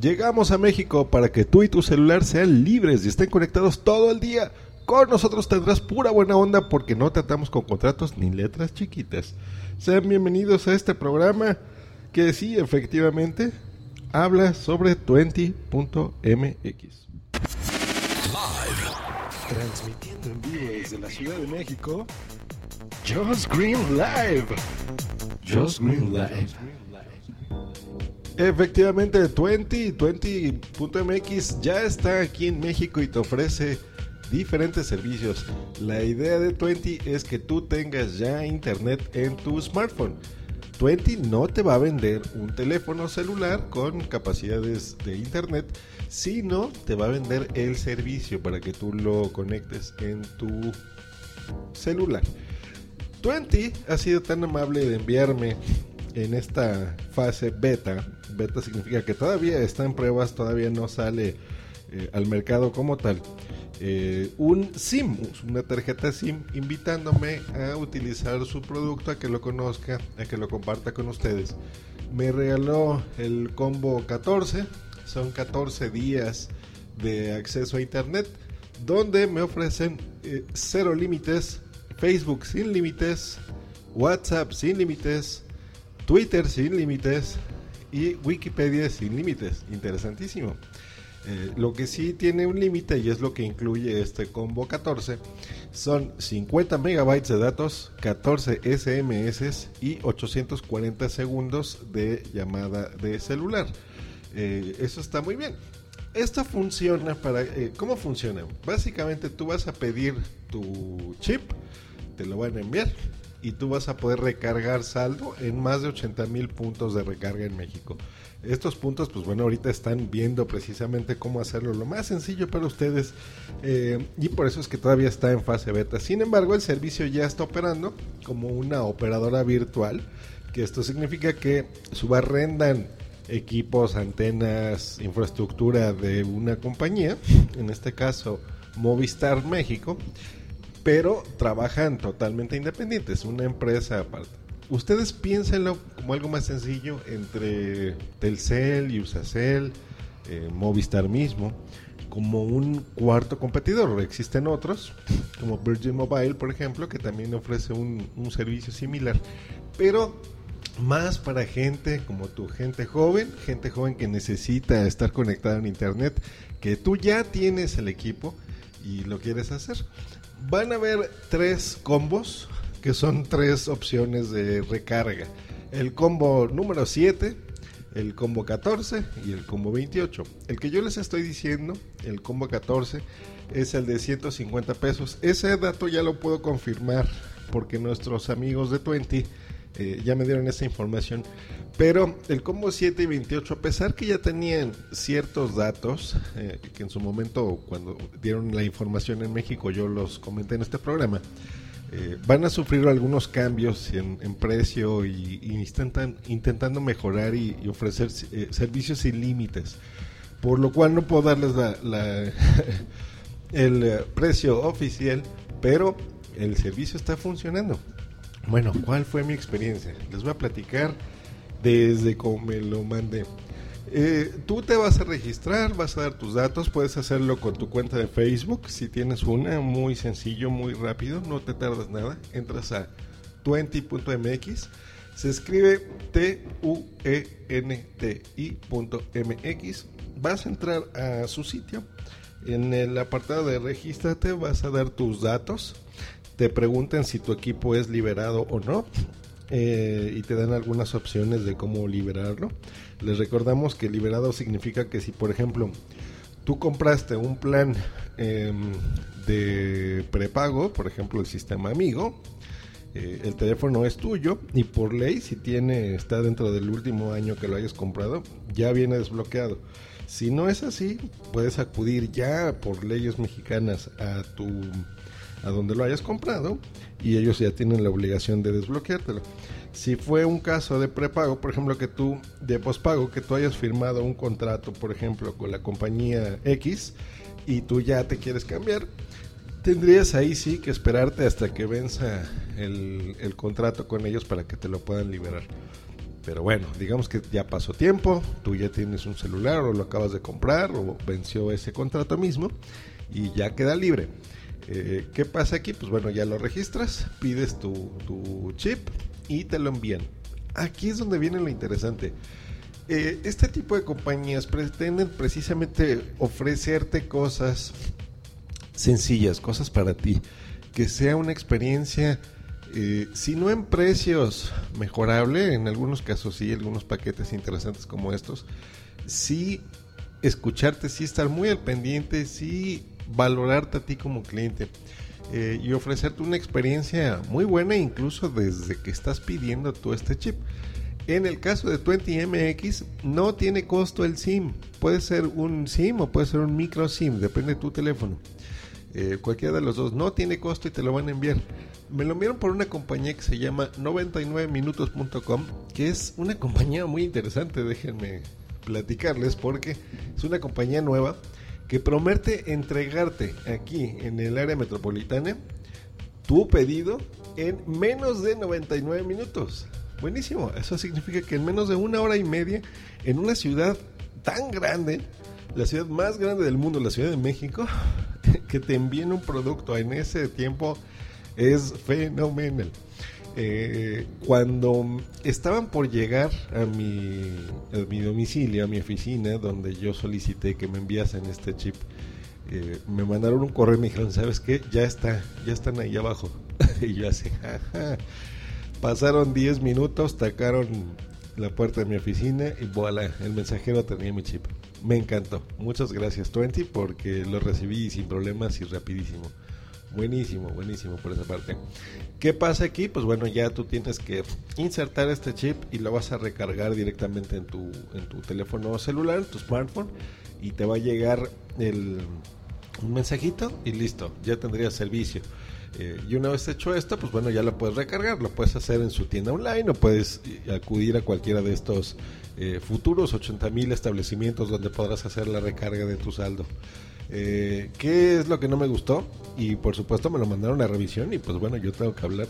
Llegamos a México para que tú y tu celular sean libres y estén conectados todo el día. Con nosotros tendrás pura buena onda porque no tratamos con contratos ni letras chiquitas. Sean bienvenidos a este programa que sí, efectivamente, habla sobre 20.mx. Transmitiendo en vivo desde la Ciudad de México, Just Green Live. Just Green Live. Efectivamente, 20, 20.mx ya está aquí en México y te ofrece diferentes servicios. La idea de 20 es que tú tengas ya internet en tu smartphone. 20 no te va a vender un teléfono celular con capacidades de internet, sino te va a vender el servicio para que tú lo conectes en tu celular. 20 ha sido tan amable de enviarme en esta fase beta. Beta significa que todavía está en pruebas, todavía no sale eh, al mercado como tal. Eh, un SIM, una tarjeta SIM, invitándome a utilizar su producto, a que lo conozca, a que lo comparta con ustedes. Me regaló el combo 14, son 14 días de acceso a internet, donde me ofrecen eh, cero límites, Facebook sin límites, WhatsApp sin límites, Twitter sin límites y Wikipedia sin límites. Interesantísimo. Eh, lo que sí tiene un límite y es lo que incluye este combo 14 son 50 megabytes de datos, 14 SMS y 840 segundos de llamada de celular. Eh, eso está muy bien. Esto funciona para... Eh, ¿Cómo funciona? Básicamente tú vas a pedir tu chip, te lo van a enviar y tú vas a poder recargar saldo en más de 80 mil puntos de recarga en México. Estos puntos, pues bueno, ahorita están viendo precisamente cómo hacerlo lo más sencillo para ustedes eh, y por eso es que todavía está en fase beta. Sin embargo, el servicio ya está operando como una operadora virtual, que esto significa que subarrendan equipos, antenas, infraestructura de una compañía, en este caso Movistar México, pero trabajan totalmente independientes, una empresa aparte. Ustedes piénsenlo como algo más sencillo entre Telcel, y Usacel, eh, Movistar mismo, como un cuarto competidor. Existen otros, como Virgin Mobile, por ejemplo, que también ofrece un, un servicio similar, pero más para gente como tú, gente joven, gente joven que necesita estar conectada en Internet, que tú ya tienes el equipo y lo quieres hacer. Van a haber tres combos que son tres opciones de recarga. El combo número 7, el combo 14 y el combo 28. El que yo les estoy diciendo, el combo 14, es el de 150 pesos. Ese dato ya lo puedo confirmar porque nuestros amigos de 20 eh, ya me dieron esa información. Pero el combo 7 y 28, a pesar que ya tenían ciertos datos, eh, que en su momento cuando dieron la información en México yo los comenté en este programa, eh, van a sufrir algunos cambios en, precio y, intentan, intentando mejorar y, ofrecer eh, servicios sin límites. Por lo cual no puedo darles la, el eh, precio oficial, pero el servicio está funcionando. Bueno, ¿cuál fue mi experiencia? Les voy a platicar desde cómo me lo mandé. Eh, tú te vas a registrar, vas a dar tus datos, puedes hacerlo con tu cuenta de Facebook, si tienes una, muy sencillo, muy rápido, no te tardas nada, entras a 20.mx, se escribe T-U-E-N-T-I.mx, vas a entrar a su sitio, en el apartado de regístrate vas a dar tus datos, te preguntan si tu equipo es liberado o no, eh, y te dan algunas opciones de cómo liberarlo. Les recordamos que liberado significa que si, por ejemplo, tú compraste un plan em, de prepago, por ejemplo, el sistema Amigo, Eh, el teléfono es tuyo y por ley, si tiene, está dentro del último año que lo hayas comprado, ya viene desbloqueado. Si no es así, puedes acudir ya por leyes mexicanas a tu a donde lo hayas comprado y ellos ya tienen la obligación de desbloqueártelo. Si fue un caso de prepago, por ejemplo, que tú, de pospago, que tú hayas firmado un contrato, por ejemplo, con la compañía X y tú ya te quieres cambiar, tendrías ahí sí que esperarte hasta que venza el, el contrato con ellos para que te lo puedan liberar. Pero bueno, digamos que ya pasó tiempo, tú ya tienes un celular o lo acabas de comprar o venció ese contrato mismo y ya queda libre. Eh, ¿Qué pasa aquí? Pues bueno, ya lo registras, pides tu, chip y te lo envían. Aquí es donde viene lo interesante. Eh, este tipo de compañías pretenden precisamente ofrecerte cosas sencillas, cosas para ti, que sea una experiencia eh, si no en precios mejorable, en algunos casos sí, algunos paquetes interesantes como estos, sí escucharte, sí estar muy al pendiente, sí valorarte a ti como cliente eh, y ofrecerte una experiencia muy buena incluso desde que estás pidiendo tú este chip. En el caso de 20MX no tiene costo el SIM, puede ser un SIM o puede ser un micro SIM, depende de tu teléfono. Eh, cualquiera de los dos no tiene costo y te lo van a enviar. Me lo enviaron por una compañía que se llama 99minutos.com, que es una compañía muy interesante, déjenme platicarles, porque es una compañía nueva que promete entregarte aquí en el área metropolitana tu pedido en menos de 99 minutos. Buenísimo, eso significa que en menos de una hora y media, en una ciudad tan grande, la ciudad más grande del mundo, la Ciudad de México, que te envíen un producto en ese tiempo es fenomenal. Eh, cuando estaban por llegar a mi, a mi domicilio, a mi oficina, donde yo solicité que me enviasen este chip, eh, me mandaron un correo y me dijeron, ¿sabes qué? Ya está, ya están ahí abajo. y yo así, Pasaron 10 minutos, tacaron la puerta de mi oficina y voilà, el mensajero tenía mi chip. Me encantó. Muchas gracias, Twenty, porque lo recibí sin problemas y rapidísimo. Buenísimo, buenísimo por esa parte. ¿Qué pasa aquí? Pues bueno, ya tú tienes que insertar este chip y lo vas a recargar directamente en tu, en tu teléfono celular, en tu smartphone, y te va a llegar el, un mensajito y listo, ya tendrías servicio. Eh, y una vez hecho esto, pues bueno, ya lo puedes recargar, lo puedes hacer en su tienda online o puedes eh, acudir a cualquiera de estos eh, futuros 80 mil establecimientos donde podrás hacer la recarga de tu saldo. Eh, ¿Qué es lo que no me gustó? Y por supuesto me lo mandaron a revisión y pues bueno, yo tengo que hablar.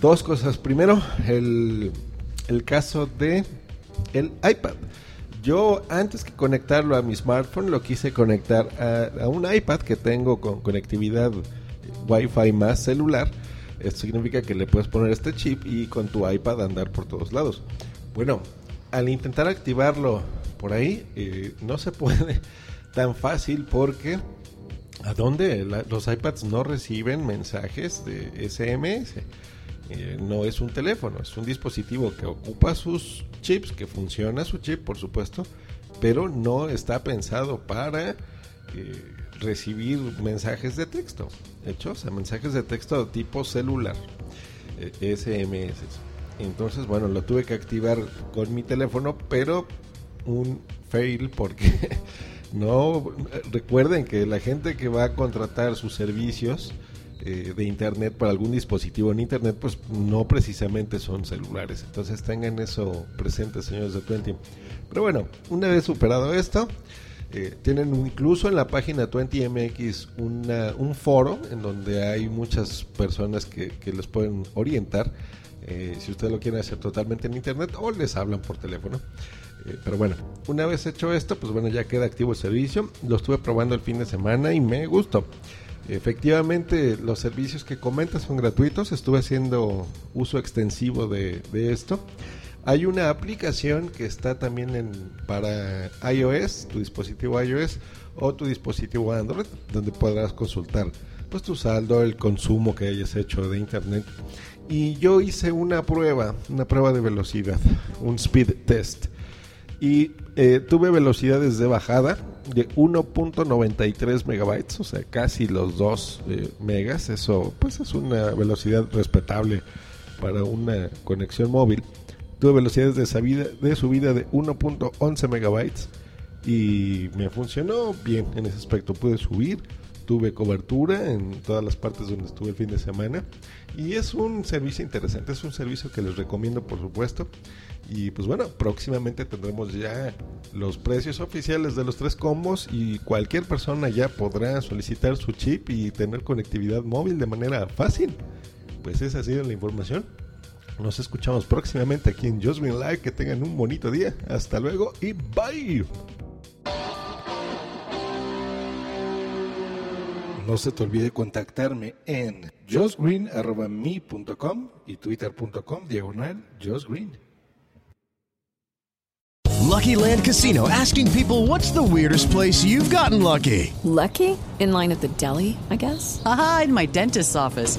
Dos cosas. Primero, el, el caso de el iPad. Yo antes que conectarlo a mi smartphone lo quise conectar a, un iPad que tengo con conectividad Wi-Fi más celular. Esto significa que le puedes poner este chip y con tu iPad andar por todos lados. Bueno, al intentar activarlo por ahí, eh, no se puede tan fácil porque ¿a dónde? los iPads no reciben mensajes de SMS. Eh, no es un teléfono, es un dispositivo que ocupa sus chips, que funciona su chip, por supuesto, pero no está pensado para eh, recibir mensajes de texto, hechos a mensajes de texto tipo celular, SMS. Entonces, bueno, lo tuve que activar con mi teléfono, pero un fail porque no recuerden que la gente que va a contratar sus servicios eh, de internet para algún dispositivo en internet, pues no precisamente son celulares. Entonces tengan eso presente, señores de Twenty. Pero bueno, una vez superado esto, eh, tienen incluso en la página 20MX una, un foro en donde hay muchas personas que, que les pueden orientar eh, si ustedes lo quieren hacer totalmente en internet o les hablan por teléfono. Eh, pero bueno, una vez hecho esto, pues bueno, ya queda activo el servicio. Lo estuve probando el fin de semana y me gustó. Efectivamente, los servicios que comentas son gratuitos. Estuve haciendo uso extensivo de, esto. Hay una aplicación que está también en, para iOS, tu dispositivo iOS o tu dispositivo Android, donde podrás consultar pues tu saldo, el consumo que hayas hecho de internet y yo hice una prueba, una prueba de velocidad, un speed test. Y eh, tuve velocidades de bajada, de 1.93 megabytes, o sea, casi los 2 eh, megas. Eso pues es una velocidad respetable para una conexión móvil. Tuve velocidades de subida de, subida de 1.11 megabytes y me funcionó bien en ese aspecto. Pude subir, tuve cobertura en todas las partes donde estuve el fin de semana y es un servicio interesante, es un servicio que les recomiendo por supuesto. Y pues bueno, próximamente tendremos ya los precios oficiales de los tres combos y cualquier persona ya podrá solicitar su chip y tener conectividad móvil de manera fácil. Pues esa ha sido la información. Nos escuchamos próximamente aquí en Just Live. Que tengan un bonito día. Hasta luego y bye. No se te olvide contactarme en justgreen.me.com y twitter.com diagonal justgreen. Lucky Land Casino asking people what's the weirdest place you've gotten lucky? Lucky? In line at the deli, I guess? Aha, in my dentist's office.